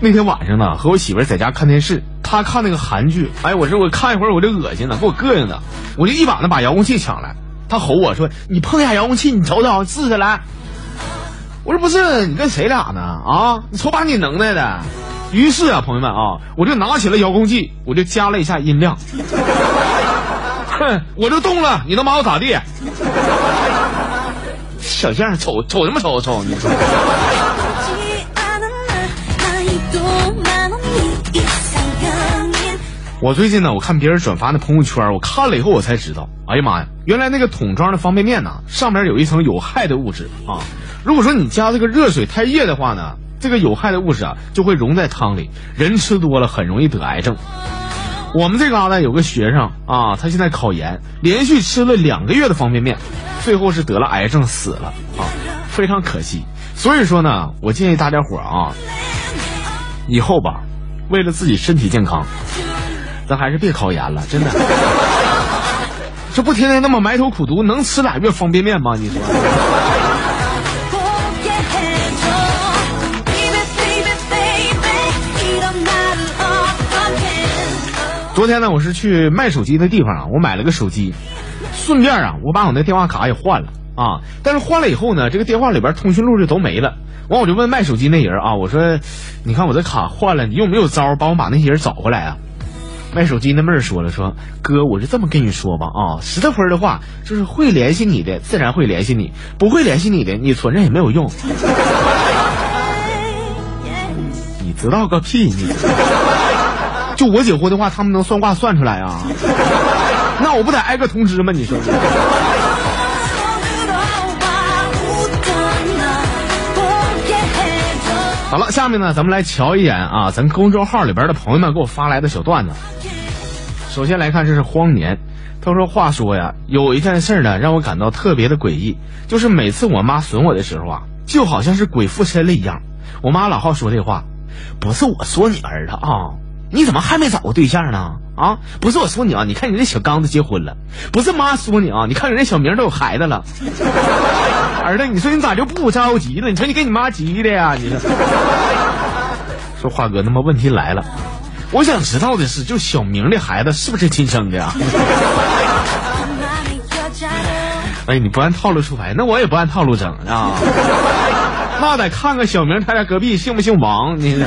那天晚上呢，和我媳妇在家看电视，她看那个韩剧，哎，我说我看一会儿我就恶心了，给我膈应的，我就一把呢把遥控器抢来，她吼我说：“你碰一下遥控器，你瞅瞅，试试来。”我说：“不是，你跟谁俩呢？啊，你瞅把你能耐的。”于是啊，朋友们啊，我就拿起了遥控器，我就加了一下音量，哼，我就动了，你能把我咋地？小样，瞅瞅什么瞅瞅你说我最近呢，我看别人转发那朋友圈，我看了以后我才知道，哎呀妈呀，原来那个桶装的方便面呢，上面有一层有害的物质啊。如果说你加这个热水太热的话呢，这个有害的物质啊就会溶在汤里，人吃多了很容易得癌症。我们这嘎达有个学生啊，他现在考研，连续吃了两个月的方便面，最后是得了癌症死了啊，非常可惜。所以说呢，我建议大家伙啊，以后吧，为了自己身体健康。咱还是别考研了，真的。这不天天那么埋头苦读，能吃俩月方便面吗？你说。昨天呢，我是去卖手机的地方啊，我买了个手机，顺便啊，我把我那电话卡也换了啊。但是换了以后呢，这个电话里边通讯录就都没了。完，我就问卖手机那人啊，我说：“你看我这卡换了，你有没有招帮我把那些人找回来啊？”卖手机那妹儿说了：“说哥，我就这么跟你说吧啊，十多分的话，就是会联系你的，自然会联系你；不会联系你的，你存着也没有用。你知道个屁！你就我结婚的话，他们能算卦算出来啊？那我不得挨个通知吗？你说？好了，下面呢，咱们来瞧一眼啊，咱公众号里边的朋友们给我发来的小段子。首先来看，这是荒年，他说：“话说呀，有一件事呢，让我感到特别的诡异，就是每次我妈损我的时候啊，就好像是鬼附身了一样。我妈老好说这话，不是我说你儿子啊，你怎么还没找过对象呢？啊，不是我说你啊，你看你这小刚子结婚了，不是妈说你啊，你看人家小明都有孩子了。儿子，你说你咋就不着急呢？你说你给你妈急的呀？你说，说华哥，那么问题来了。”我想知道的是，就小明的孩子是不是亲生的呀？哎，你不按套路出牌，那我也不按套路整啊。那得看看小明他家隔壁姓不姓王，你。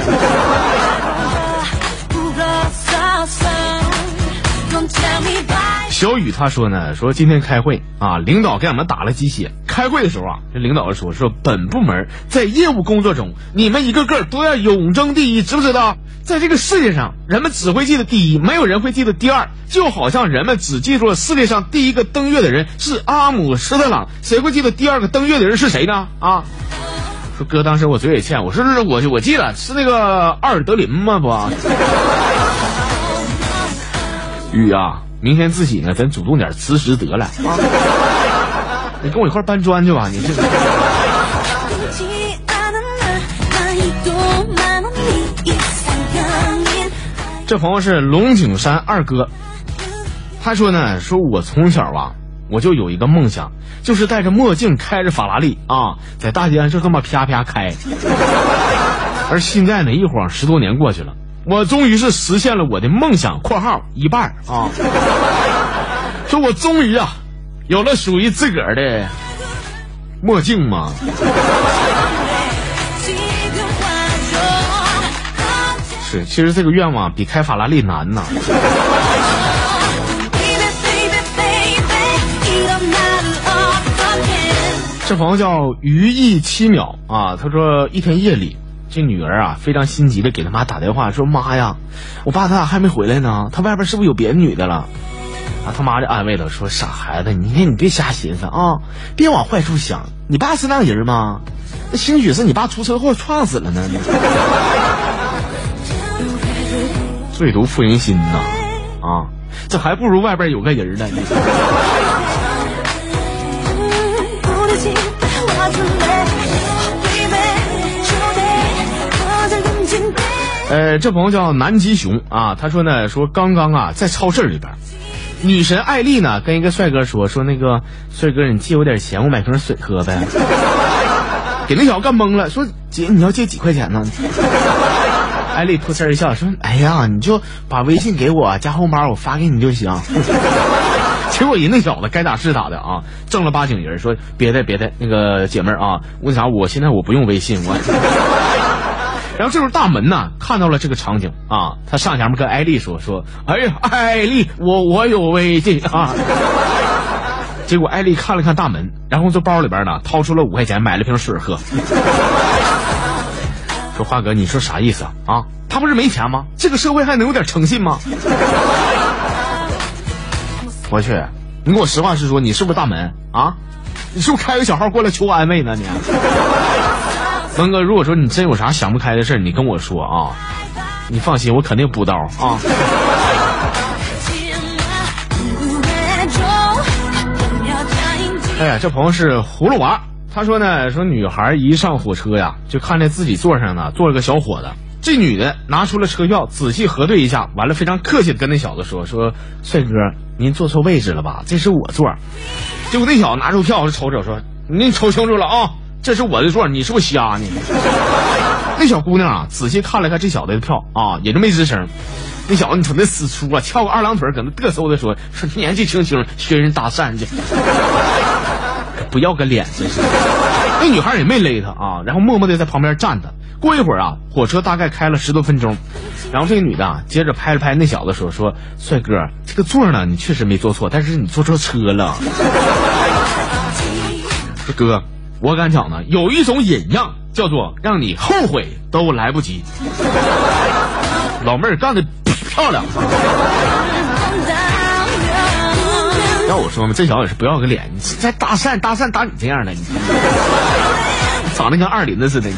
小雨他说呢，说今天开会啊，领导给俺们打了鸡血。开会的时候啊，这领导说说本部门在业务工作中，你们一个个都要永争第一，知不知道？在这个世界上，人们只会记得第一，没有人会记得第二。就好像人们只记住了世界上第一个登月的人是阿姆斯特朗，谁会记得第二个登月的人是谁呢？啊，说哥，当时我嘴也欠，我说是我我记得是那个阿尔德林吗？不，雨啊。明天自己呢，咱主动点辞职得了。啊 你跟我一块搬砖去吧，你这。这朋友是龙井山二哥，他说呢，说我从小啊，我就有一个梦想，就是戴着墨镜，开着法拉利啊，在大街上就这么啪啪开。而现在呢，一晃十多年过去了。我终于是实现了我的梦想（括号一半啊），说我终于啊，有了属于自个儿的墨镜嘛。是，其实这个愿望比开法拉利难呐。这朋友叫余意七秒啊，他说一天夜里。这女儿啊，非常心急的给他妈打电话，说：“妈呀，我爸他咋还没回来呢？他外边是不是有别的女的了？”啊，他妈就安慰他说：“傻孩子，你你别瞎寻思啊，别往坏处想。你爸是那人吗？那兴许是你爸出车祸撞死了呢。最毒妇人心呐，啊，这还不如外边有个人呢。”呃，这朋友叫南极熊啊，他说呢，说刚刚啊在超市里边，女神艾丽呢跟一个帅哥说说那个帅哥，你借我点钱，我买瓶水喝呗。给那小子干懵了，说姐你要借几块钱呢？艾丽扑哧一笑说：“哎呀，你就把微信给我，加红包，我发给你就行。”结果人那小子该打是打的啊，正儿八经人说：“别的别的，那个姐妹儿啊，为啥我现在我不用微信我。”然后这时候大门呢看到了这个场景啊，他上前面跟艾丽说：“说，哎呀，艾丽，我我有微信啊。”结果艾丽看了看大门，然后从包里边呢掏出了五块钱买了瓶水喝。说华哥，你说啥意思啊？他不是没钱吗？这个社会还能有点诚信吗？我去，你给我实话实说，你是不是大门啊？你是不是开个小号过来求安慰呢？你，文哥，如果说你真有啥想不开的事儿你跟我说啊，你放心，我肯定补刀啊。哎呀，这朋友是葫芦娃。他说呢，说女孩一上火车呀，就看见自己座上呢坐了个小伙子。这女的拿出了车票，仔细核对一下，完了非常客气的跟那小子说：“说帅哥，您坐错位置了吧？这是我座。”结果那小子拿出票，就瞅瞅说：“你瞅清楚了啊，这是我的座，你是不是瞎呢？” 那小姑娘啊，仔细看了看这小子的票啊，也就没吱声。那小子，你瞅那死出啊，翘个二郎腿，搁那嘚瑟的说：“说年纪轻轻学人搭讪去。”不要个脸，那女孩也没勒他啊，然后默默的在旁边站着。过一会儿啊，火车大概开了十多分钟，然后这个女的啊，接着拍了拍那小子说：“说帅哥，这个座呢，你确实没坐错，但是你坐错车了。”说哥，我敢讲呢，有一种忍让叫做让你后悔都来不及。老妹儿干的漂亮。要我说嘛，这小子也是不要个脸，你再搭讪搭讪搭你这样的，你长得跟二林子似的，你。